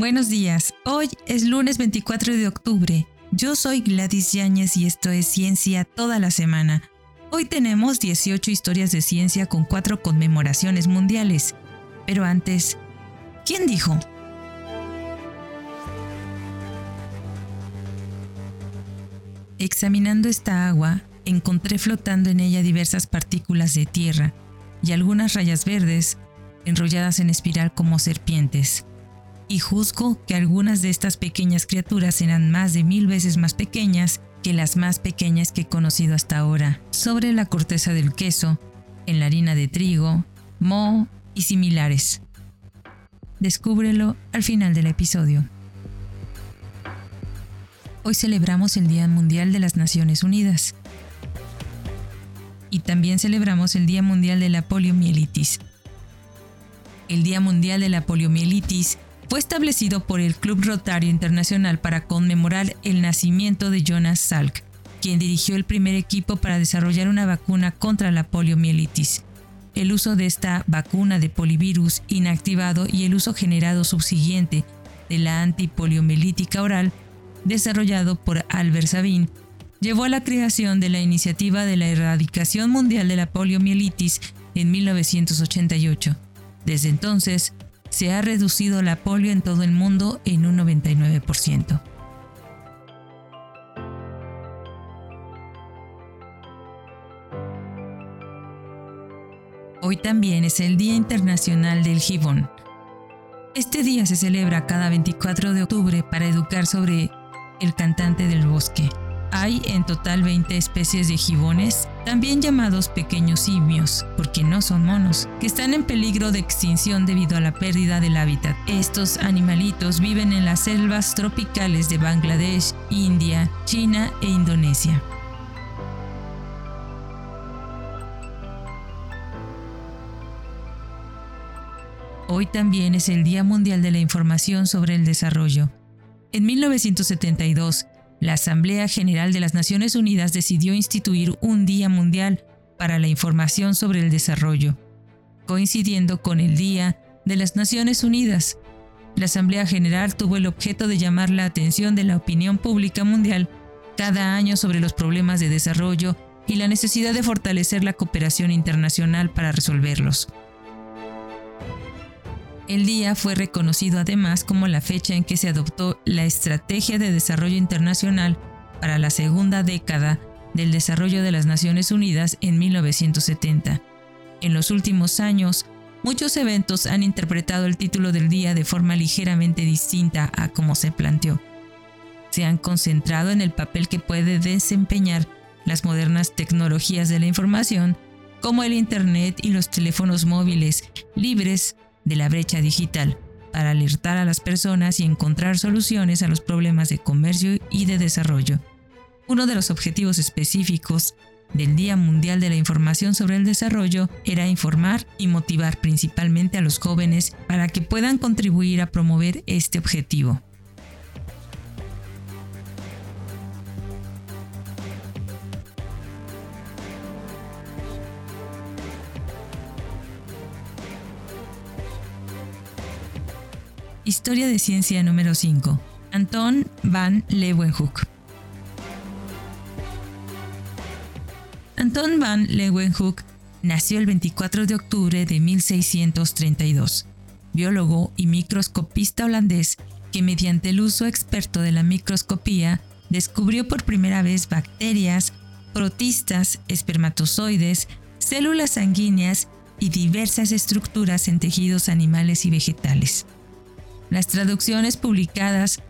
Buenos días, hoy es lunes 24 de octubre. Yo soy Gladys Yáñez y esto es Ciencia toda la semana. Hoy tenemos 18 historias de ciencia con 4 conmemoraciones mundiales. Pero antes, ¿quién dijo? Examinando esta agua, encontré flotando en ella diversas partículas de tierra y algunas rayas verdes enrolladas en espiral como serpientes. Y juzgo que algunas de estas pequeñas criaturas eran más de mil veces más pequeñas que las más pequeñas que he conocido hasta ahora, sobre la corteza del queso, en la harina de trigo, moho y similares. Descúbrelo al final del episodio. Hoy celebramos el Día Mundial de las Naciones Unidas y también celebramos el Día Mundial de la Poliomielitis. El Día Mundial de la Poliomielitis fue establecido por el Club Rotario Internacional para conmemorar el nacimiento de Jonas Salk, quien dirigió el primer equipo para desarrollar una vacuna contra la poliomielitis. El uso de esta vacuna de polivirus inactivado y el uso generado subsiguiente de la antipoliomielítica oral, desarrollado por Albert Sabin, llevó a la creación de la iniciativa de la erradicación mundial de la poliomielitis en 1988. Desde entonces, se ha reducido la polio en todo el mundo en un 99%. Hoy también es el Día Internacional del Gibón. Este día se celebra cada 24 de octubre para educar sobre el cantante del bosque. Hay en total 20 especies de gibones, también llamados pequeños simios, porque no son monos, que están en peligro de extinción debido a la pérdida del hábitat. Estos animalitos viven en las selvas tropicales de Bangladesh, India, China e Indonesia. Hoy también es el Día Mundial de la Información sobre el Desarrollo. En 1972, la Asamblea General de las Naciones Unidas decidió instituir un Día Mundial para la Información sobre el Desarrollo, coincidiendo con el Día de las Naciones Unidas. La Asamblea General tuvo el objeto de llamar la atención de la opinión pública mundial cada año sobre los problemas de desarrollo y la necesidad de fortalecer la cooperación internacional para resolverlos. El día fue reconocido además como la fecha en que se adoptó la Estrategia de Desarrollo Internacional para la segunda década del desarrollo de las Naciones Unidas en 1970. En los últimos años, muchos eventos han interpretado el título del día de forma ligeramente distinta a como se planteó. Se han concentrado en el papel que puede desempeñar las modernas tecnologías de la información, como el Internet y los teléfonos móviles libres de la brecha digital para alertar a las personas y encontrar soluciones a los problemas de comercio y de desarrollo. Uno de los objetivos específicos del Día Mundial de la Información sobre el Desarrollo era informar y motivar principalmente a los jóvenes para que puedan contribuir a promover este objetivo. Historia de ciencia número 5. Anton van Leeuwenhoek. Anton van Leeuwenhoek nació el 24 de octubre de 1632, biólogo y microscopista holandés que mediante el uso experto de la microscopía descubrió por primera vez bacterias, protistas, espermatozoides, células sanguíneas y diversas estructuras en tejidos animales y vegetales. Las traducciones publicadas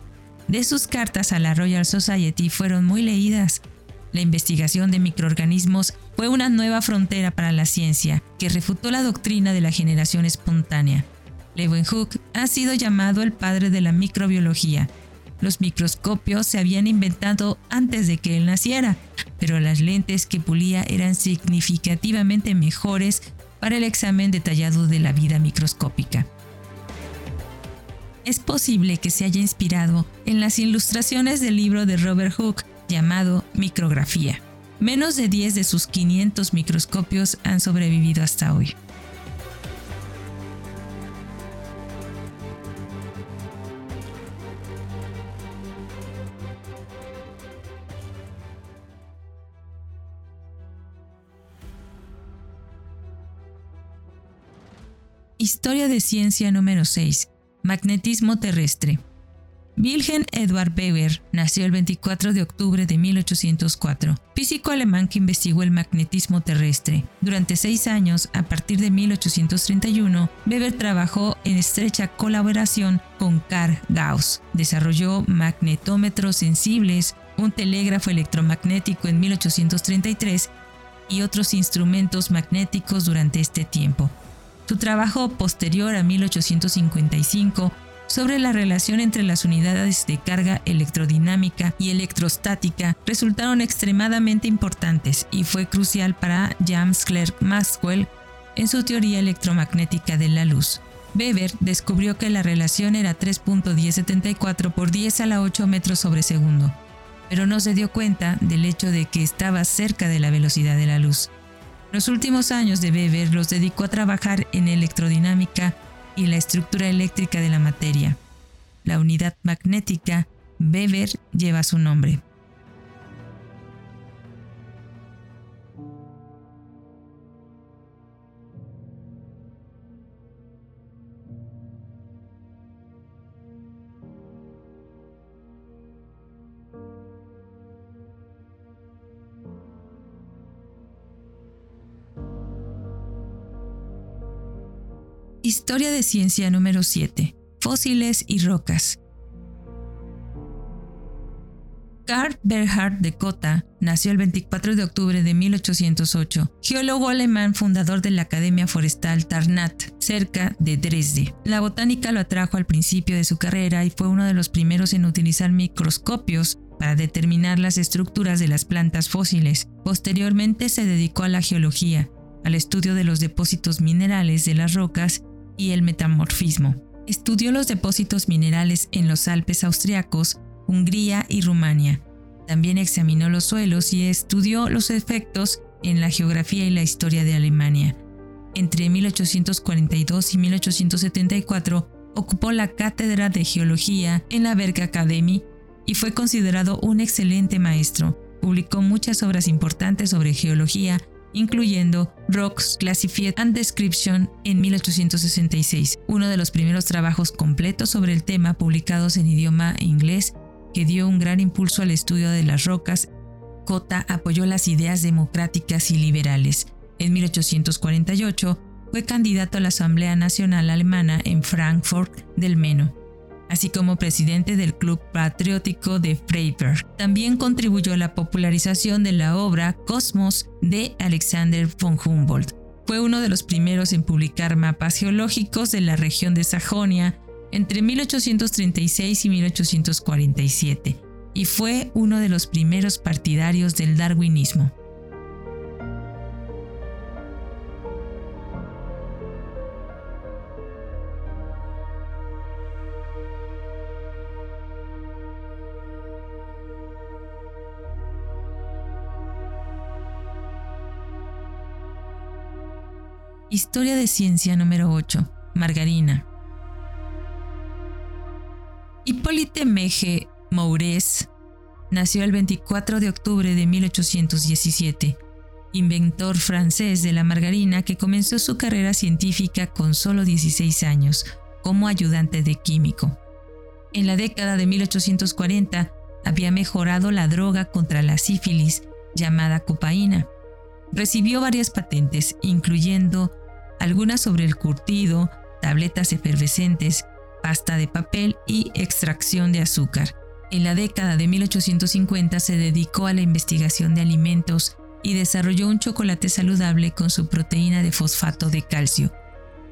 de sus cartas a la Royal Society fueron muy leídas. La investigación de microorganismos fue una nueva frontera para la ciencia que refutó la doctrina de la generación espontánea. Leeuwenhoek ha sido llamado el padre de la microbiología. Los microscopios se habían inventado antes de que él naciera, pero las lentes que pulía eran significativamente mejores para el examen detallado de la vida microscópica es posible que se haya inspirado en las ilustraciones del libro de Robert Hooke llamado Micrografía. Menos de 10 de sus 500 microscopios han sobrevivido hasta hoy. Historia de ciencia número 6. Magnetismo terrestre. Wilhelm Edward Weber nació el 24 de octubre de 1804, físico alemán que investigó el magnetismo terrestre. Durante seis años, a partir de 1831, Weber trabajó en estrecha colaboración con Carl Gauss. Desarrolló magnetómetros sensibles, un telégrafo electromagnético en 1833 y otros instrumentos magnéticos durante este tiempo. Su trabajo posterior a 1855 sobre la relación entre las unidades de carga electrodinámica y electrostática resultaron extremadamente importantes y fue crucial para James Clerk Maxwell en su teoría electromagnética de la luz. Weber descubrió que la relación era 3.1074 por 10 a la 8 metros sobre segundo, pero no se dio cuenta del hecho de que estaba cerca de la velocidad de la luz. Los últimos años de Weber los dedicó a trabajar en electrodinámica y la estructura eléctrica de la materia. La unidad magnética Weber lleva su nombre. Historia de ciencia número 7. Fósiles y rocas. Karl Berhard de Cotta nació el 24 de octubre de 1808, geólogo alemán fundador de la Academia Forestal Tarnat, cerca de Dresde. La botánica lo atrajo al principio de su carrera y fue uno de los primeros en utilizar microscopios para determinar las estructuras de las plantas fósiles. Posteriormente se dedicó a la geología, al estudio de los depósitos minerales de las rocas y el metamorfismo. Estudió los depósitos minerales en los Alpes austriacos, Hungría y Rumania. También examinó los suelos y estudió los efectos en la geografía y la historia de Alemania. Entre 1842 y 1874 ocupó la cátedra de geología en la Berg Academy y fue considerado un excelente maestro. Publicó muchas obras importantes sobre geología incluyendo Rocks Classified and Description en 1866, uno de los primeros trabajos completos sobre el tema publicados en idioma inglés que dio un gran impulso al estudio de las rocas. Cota apoyó las ideas democráticas y liberales. En 1848 fue candidato a la Asamblea Nacional Alemana en Frankfurt del Meno así como presidente del Club Patriótico de Freiberg. También contribuyó a la popularización de la obra Cosmos de Alexander von Humboldt. Fue uno de los primeros en publicar mapas geológicos de la región de Sajonia entre 1836 y 1847 y fue uno de los primeros partidarios del darwinismo. Historia de ciencia número 8. Margarina. Hippolyte Meje Moures nació el 24 de octubre de 1817, inventor francés de la margarina que comenzó su carrera científica con solo 16 años como ayudante de químico. En la década de 1840 había mejorado la droga contra la sífilis llamada copaína. Recibió varias patentes, incluyendo algunas sobre el curtido, tabletas efervescentes, pasta de papel y extracción de azúcar. En la década de 1850 se dedicó a la investigación de alimentos y desarrolló un chocolate saludable con su proteína de fosfato de calcio.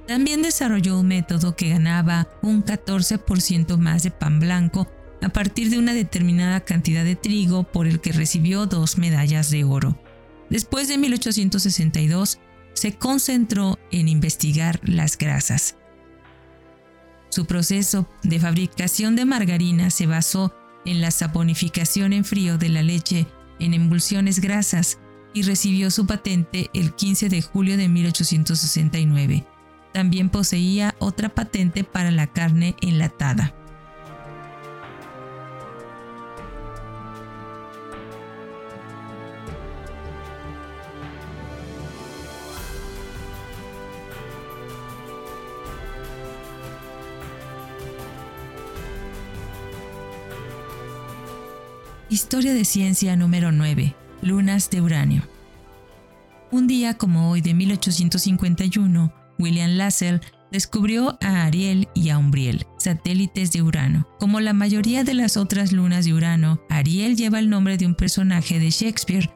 También desarrolló un método que ganaba un 14% más de pan blanco a partir de una determinada cantidad de trigo por el que recibió dos medallas de oro. Después de 1862, se concentró en investigar las grasas. Su proceso de fabricación de margarina se basó en la saponificación en frío de la leche en emulsiones grasas y recibió su patente el 15 de julio de 1869. También poseía otra patente para la carne enlatada. Historia de ciencia número 9. Lunas de uranio. Un día como hoy de 1851, William Lassell descubrió a Ariel y a Umbriel, satélites de Urano. Como la mayoría de las otras lunas de Urano, Ariel lleva el nombre de un personaje de Shakespeare.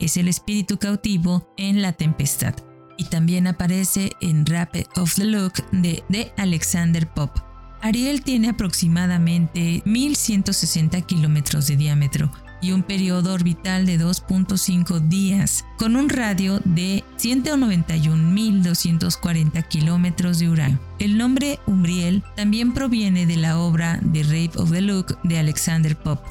Es el espíritu cautivo en La Tempestad. Y también aparece en Rape of the Look de, de Alexander Pope. Ariel tiene aproximadamente 1160 kilómetros de diámetro y un periodo orbital de 2.5 días, con un radio de 191.240 kilómetros de uranio. El nombre Umbriel también proviene de la obra The Rape of the Look de Alexander Pope.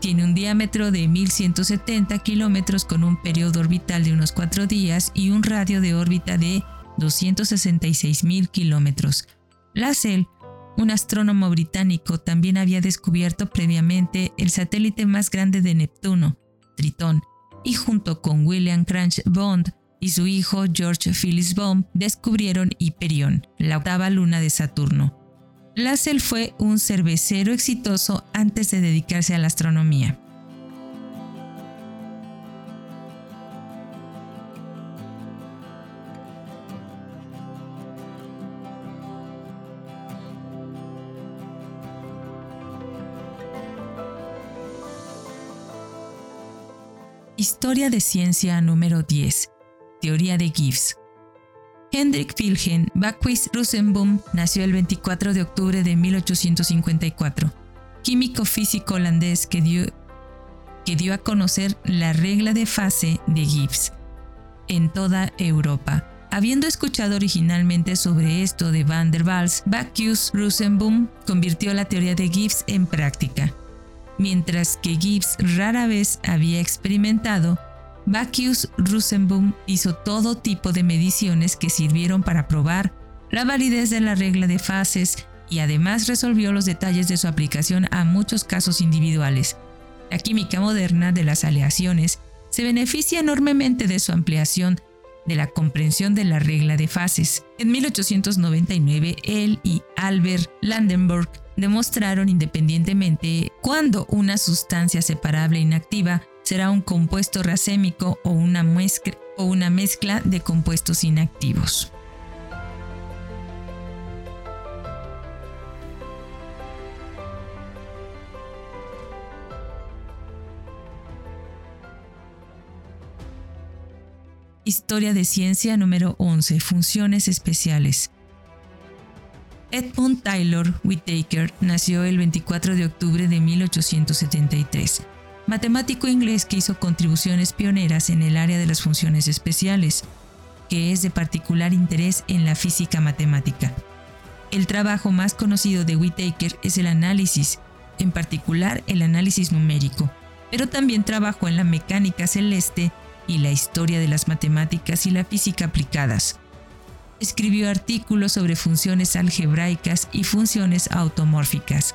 Tiene un diámetro de 1170 kilómetros con un periodo orbital de unos 4 días y un radio de órbita de 266.000 kilómetros. Lassell un astrónomo británico también había descubierto previamente el satélite más grande de Neptuno, Tritón, y junto con William Cranch Bond y su hijo George Phillips Bond descubrieron Hyperion, la octava luna de Saturno. Lassell fue un cervecero exitoso antes de dedicarse a la astronomía. Historia de ciencia número 10. Teoría de Gibbs. Hendrik Wilhelm Bacchus Rosenboom nació el 24 de octubre de 1854, químico físico holandés que dio, que dio a conocer la regla de fase de Gibbs en toda Europa. Habiendo escuchado originalmente sobre esto de Van der Waals, Bacchus Rosenboom convirtió la teoría de Gibbs en práctica. Mientras que Gibbs rara vez había experimentado, Bacchus Rosenboom hizo todo tipo de mediciones que sirvieron para probar la validez de la regla de fases y además resolvió los detalles de su aplicación a muchos casos individuales. La química moderna de las aleaciones se beneficia enormemente de su ampliación de la comprensión de la regla de fases. En 1899, él y Albert Landenberg demostraron independientemente cuándo una sustancia separable inactiva será un compuesto racémico o una, mezcla, o una mezcla de compuestos inactivos. Historia de ciencia número 11. Funciones especiales. Edmund Taylor Whittaker nació el 24 de octubre de 1873, matemático inglés que hizo contribuciones pioneras en el área de las funciones especiales, que es de particular interés en la física matemática. El trabajo más conocido de Whittaker es el análisis, en particular el análisis numérico, pero también trabajó en la mecánica celeste y la historia de las matemáticas y la física aplicadas escribió artículos sobre funciones algebraicas y funciones automórficas.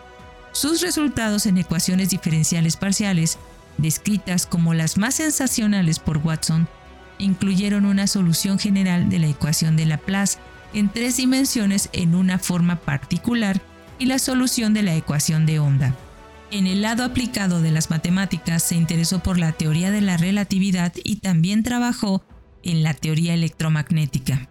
Sus resultados en ecuaciones diferenciales parciales, descritas como las más sensacionales por Watson, incluyeron una solución general de la ecuación de Laplace en tres dimensiones en una forma particular y la solución de la ecuación de onda. En el lado aplicado de las matemáticas se interesó por la teoría de la relatividad y también trabajó en la teoría electromagnética.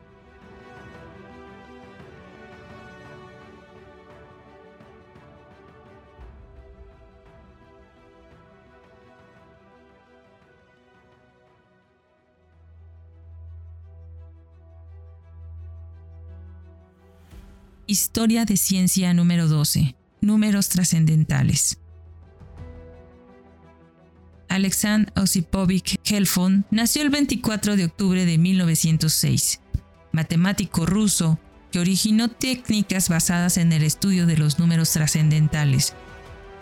Historia de ciencia número 12. Números trascendentales. Alexandr Osipovich Helfon nació el 24 de octubre de 1906, matemático ruso que originó técnicas basadas en el estudio de los números trascendentales,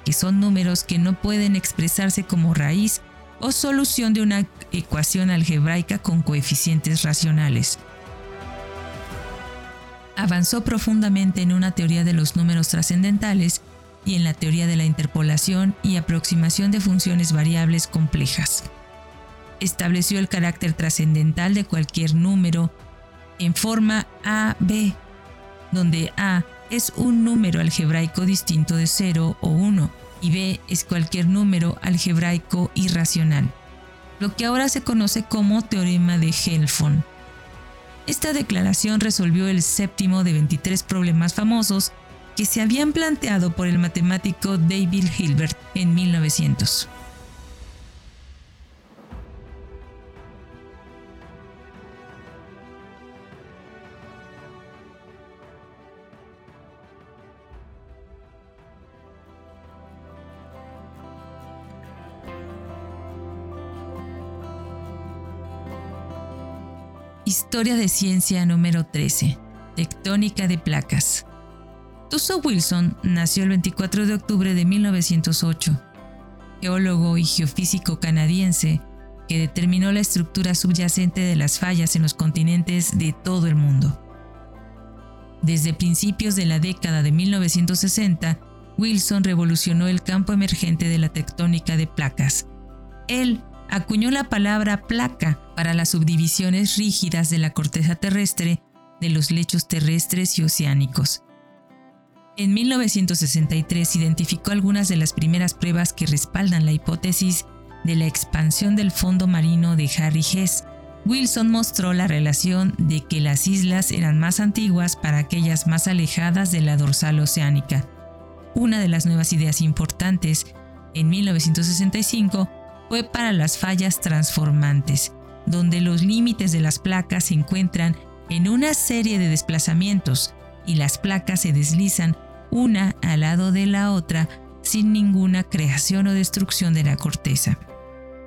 que son números que no pueden expresarse como raíz o solución de una ecuación algebraica con coeficientes racionales avanzó profundamente en una teoría de los números trascendentales y en la teoría de la interpolación y aproximación de funciones variables complejas. Estableció el carácter trascendental de cualquier número en forma A-B, donde A es un número algebraico distinto de 0 o 1 y B es cualquier número algebraico irracional, lo que ahora se conoce como teorema de Helfond. Esta declaración resolvió el séptimo de 23 problemas famosos que se habían planteado por el matemático David Hilbert en 1900. Historia de ciencia número 13. Tectónica de placas. Tuso Wilson nació el 24 de octubre de 1908, geólogo y geofísico canadiense que determinó la estructura subyacente de las fallas en los continentes de todo el mundo. Desde principios de la década de 1960, Wilson revolucionó el campo emergente de la tectónica de placas. Él acuñó la palabra placa para las subdivisiones rígidas de la corteza terrestre de los lechos terrestres y oceánicos. En 1963 identificó algunas de las primeras pruebas que respaldan la hipótesis de la expansión del fondo marino de Harry Hess. Wilson mostró la relación de que las islas eran más antiguas para aquellas más alejadas de la dorsal oceánica. Una de las nuevas ideas importantes, en 1965, fue para las fallas transformantes, donde los límites de las placas se encuentran en una serie de desplazamientos y las placas se deslizan una al lado de la otra sin ninguna creación o destrucción de la corteza.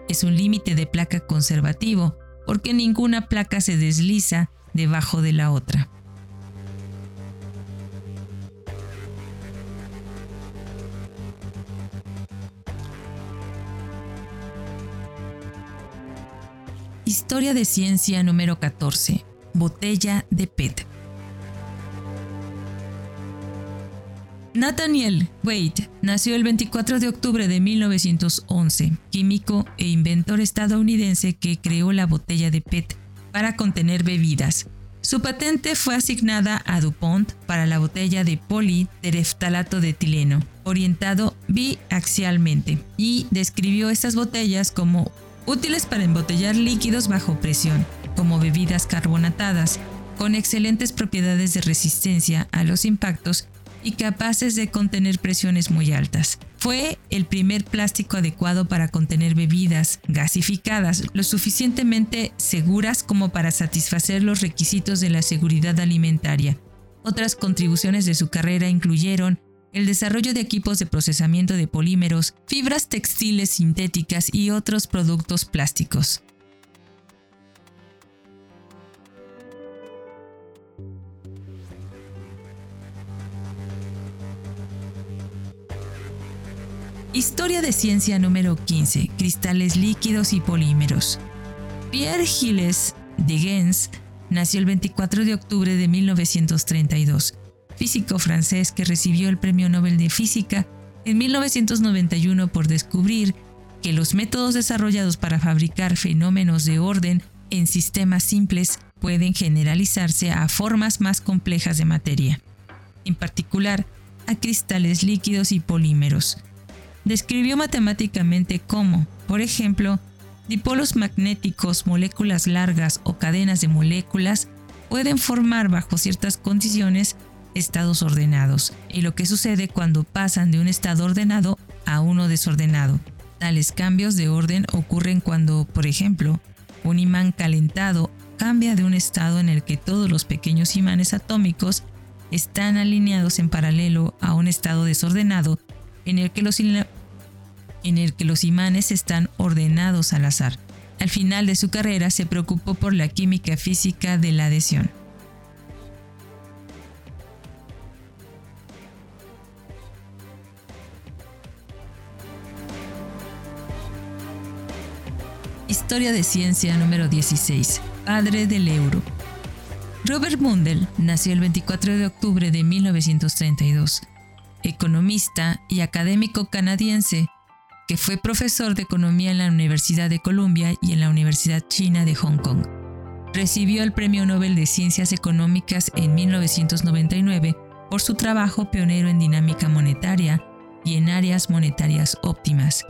Es un límite de placa conservativo porque ninguna placa se desliza debajo de la otra. Historia de ciencia número 14. Botella de PET. Nathaniel Wade nació el 24 de octubre de 1911, químico e inventor estadounidense que creó la botella de PET para contener bebidas. Su patente fue asignada a DuPont para la botella de politereftalato de etileno, orientado biaxialmente, y describió estas botellas como útiles para embotellar líquidos bajo presión, como bebidas carbonatadas, con excelentes propiedades de resistencia a los impactos y capaces de contener presiones muy altas. Fue el primer plástico adecuado para contener bebidas gasificadas lo suficientemente seguras como para satisfacer los requisitos de la seguridad alimentaria. Otras contribuciones de su carrera incluyeron el desarrollo de equipos de procesamiento de polímeros, fibras textiles sintéticas y otros productos plásticos. Historia de ciencia número 15. Cristales líquidos y polímeros. Pierre Gilles de Gens nació el 24 de octubre de 1932 físico francés que recibió el Premio Nobel de Física en 1991 por descubrir que los métodos desarrollados para fabricar fenómenos de orden en sistemas simples pueden generalizarse a formas más complejas de materia, en particular a cristales líquidos y polímeros. Describió matemáticamente cómo, por ejemplo, dipolos magnéticos, moléculas largas o cadenas de moléculas pueden formar bajo ciertas condiciones estados ordenados y lo que sucede cuando pasan de un estado ordenado a uno desordenado. Tales cambios de orden ocurren cuando, por ejemplo, un imán calentado cambia de un estado en el que todos los pequeños imanes atómicos están alineados en paralelo a un estado desordenado en el que los, en el que los imanes están ordenados al azar. Al final de su carrera se preocupó por la química física de la adhesión. Historia de Ciencia número 16. Padre del euro. Robert Mundell nació el 24 de octubre de 1932, economista y académico canadiense que fue profesor de economía en la Universidad de Columbia y en la Universidad China de Hong Kong. Recibió el Premio Nobel de Ciencias Económicas en 1999 por su trabajo pionero en dinámica monetaria y en áreas monetarias óptimas.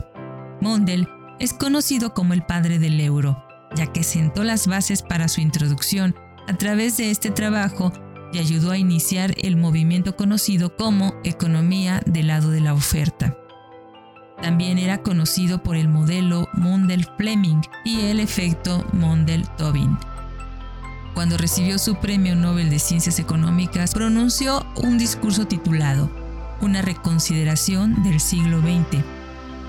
Mondel es conocido como el padre del euro, ya que sentó las bases para su introducción a través de este trabajo y ayudó a iniciar el movimiento conocido como economía del lado de la oferta. También era conocido por el modelo Mondel-Fleming y el efecto Mondel-Tobin. Cuando recibió su Premio Nobel de Ciencias Económicas, pronunció un discurso titulado Una reconsideración del siglo XX.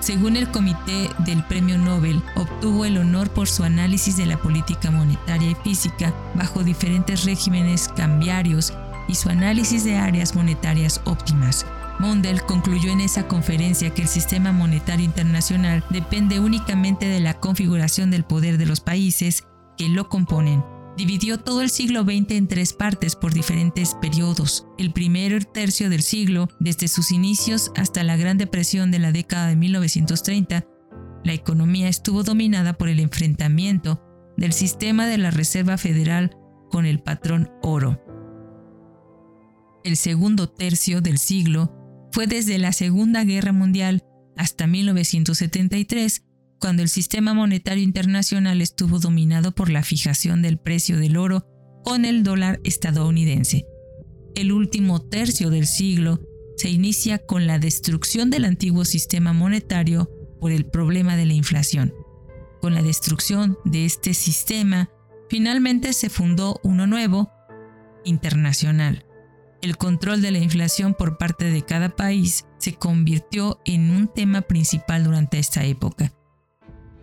Según el comité del Premio Nobel, obtuvo el honor por su análisis de la política monetaria y física bajo diferentes regímenes cambiarios y su análisis de áreas monetarias óptimas. Mondel concluyó en esa conferencia que el sistema monetario internacional depende únicamente de la configuración del poder de los países que lo componen. Dividió todo el siglo XX en tres partes por diferentes periodos. El primero tercio del siglo, desde sus inicios hasta la Gran Depresión de la década de 1930, la economía estuvo dominada por el enfrentamiento del sistema de la Reserva Federal con el patrón oro. El segundo tercio del siglo fue desde la Segunda Guerra Mundial hasta 1973, cuando el sistema monetario internacional estuvo dominado por la fijación del precio del oro con el dólar estadounidense. El último tercio del siglo se inicia con la destrucción del antiguo sistema monetario por el problema de la inflación. Con la destrucción de este sistema, finalmente se fundó uno nuevo, internacional, el control de la inflación por parte de cada país se convirtió en un tema principal durante esta época.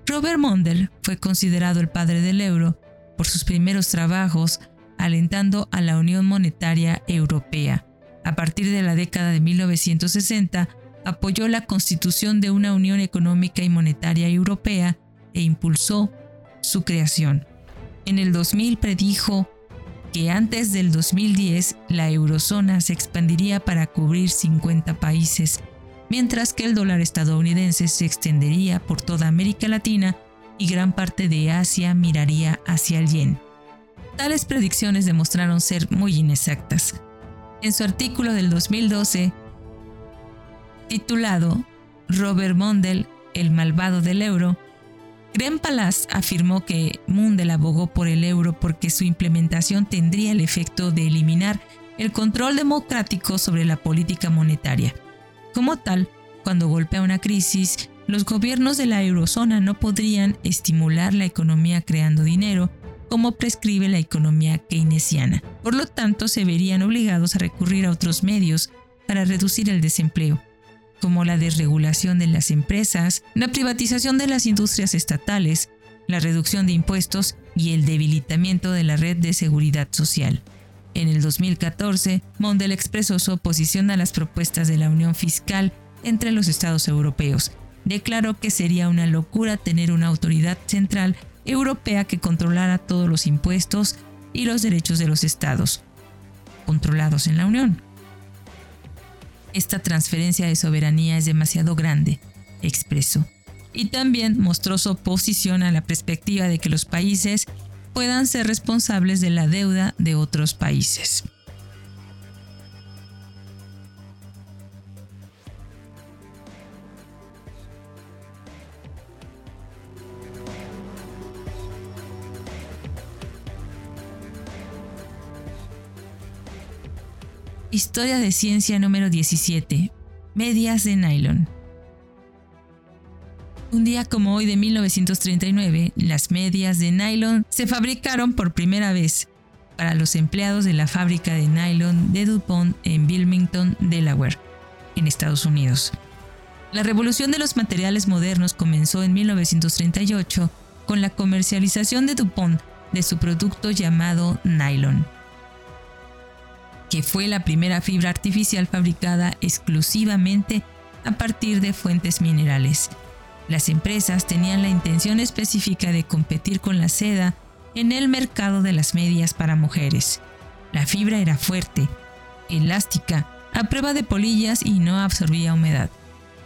Robert Mondel fue considerado el padre del euro por sus primeros trabajos alentando a la Unión Monetaria Europea. A partir de la década de 1960, apoyó la constitución de una Unión Económica y Monetaria Europea e impulsó su creación. En el 2000 predijo que antes del 2010 la eurozona se expandiría para cubrir 50 países, mientras que el dólar estadounidense se extendería por toda América Latina y gran parte de Asia miraría hacia el yen. Tales predicciones demostraron ser muy inexactas. En su artículo del 2012, titulado Robert Mondel, el malvado del euro, Graham Palace afirmó que Mundell abogó por el euro porque su implementación tendría el efecto de eliminar el control democrático sobre la política monetaria. Como tal, cuando golpea una crisis, los gobiernos de la eurozona no podrían estimular la economía creando dinero, como prescribe la economía keynesiana. Por lo tanto, se verían obligados a recurrir a otros medios para reducir el desempleo, como la desregulación de las empresas, la privatización de las industrias estatales, la reducción de impuestos y el debilitamiento de la red de seguridad social. En el 2014, Mondel expresó su oposición a las propuestas de la Unión Fiscal entre los Estados europeos. Declaró que sería una locura tener una autoridad central europea que controlara todos los impuestos y los derechos de los estados, controlados en la Unión. Esta transferencia de soberanía es demasiado grande, expresó. Y también mostró su oposición a la perspectiva de que los países puedan ser responsables de la deuda de otros países. Historia de ciencia número 17. Medias de nylon. Un día como hoy de 1939, las medias de nylon se fabricaron por primera vez para los empleados de la fábrica de nylon de DuPont en Wilmington, Delaware, en Estados Unidos. La revolución de los materiales modernos comenzó en 1938 con la comercialización de DuPont de su producto llamado nylon que fue la primera fibra artificial fabricada exclusivamente a partir de fuentes minerales. Las empresas tenían la intención específica de competir con la seda en el mercado de las medias para mujeres. La fibra era fuerte, elástica, a prueba de polillas y no absorbía humedad.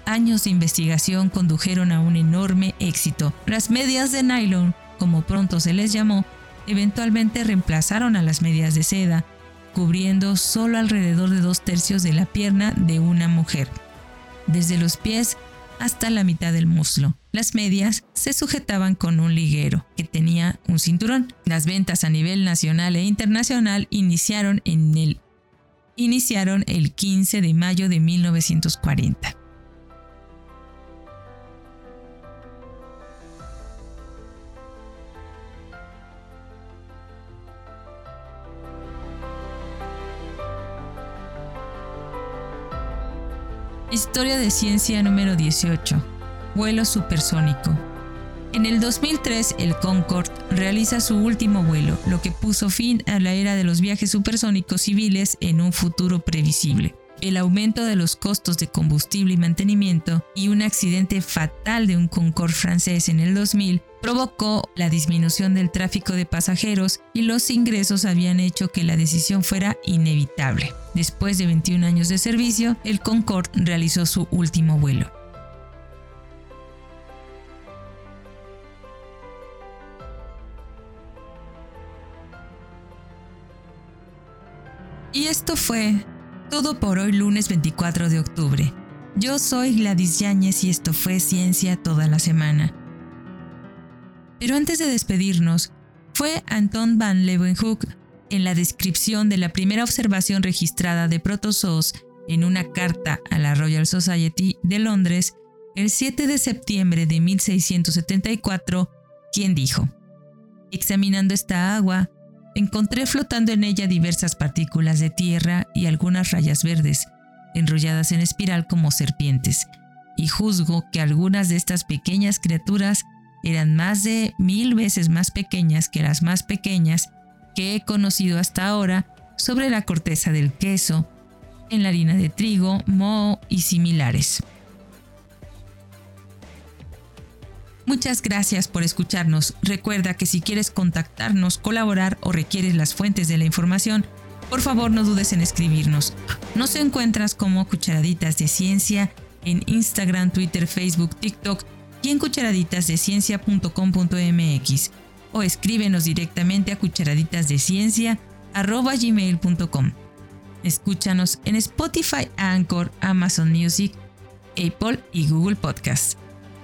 Años de investigación condujeron a un enorme éxito. Las medias de nylon, como pronto se les llamó, eventualmente reemplazaron a las medias de seda cubriendo solo alrededor de dos tercios de la pierna de una mujer. desde los pies hasta la mitad del muslo. Las medias se sujetaban con un liguero que tenía un cinturón. Las ventas a nivel nacional e internacional iniciaron en el iniciaron el 15 de mayo de 1940. Historia de ciencia número 18. Vuelo supersónico. En el 2003, el Concorde realiza su último vuelo, lo que puso fin a la era de los viajes supersónicos civiles en un futuro previsible. El aumento de los costos de combustible y mantenimiento y un accidente fatal de un Concorde francés en el 2000 provocó la disminución del tráfico de pasajeros y los ingresos habían hecho que la decisión fuera inevitable. Después de 21 años de servicio, el Concorde realizó su último vuelo. Y esto fue todo por hoy lunes 24 de octubre. Yo soy Gladys Yáñez y esto fue Ciencia toda la semana. Pero antes de despedirnos, fue Anton van Leeuwenhoek en la descripción de la primera observación registrada de protozoos en una carta a la Royal Society de Londres el 7 de septiembre de 1674, quien dijo, Examinando esta agua, encontré flotando en ella diversas partículas de tierra y algunas rayas verdes, enrolladas en espiral como serpientes, y juzgo que algunas de estas pequeñas criaturas eran más de mil veces más pequeñas que las más pequeñas que he conocido hasta ahora sobre la corteza del queso, en la harina de trigo, moho y similares. Muchas gracias por escucharnos. Recuerda que si quieres contactarnos, colaborar o requieres las fuentes de la información, por favor no dudes en escribirnos. Nos encuentras como Cucharaditas de Ciencia en Instagram, Twitter, Facebook, TikTok y en cucharaditasdeciencia.com.mx o escríbenos directamente a cucharaditasdeciencia.gmail.com. Escúchanos en Spotify, Anchor, Amazon Music, Apple y Google Podcasts.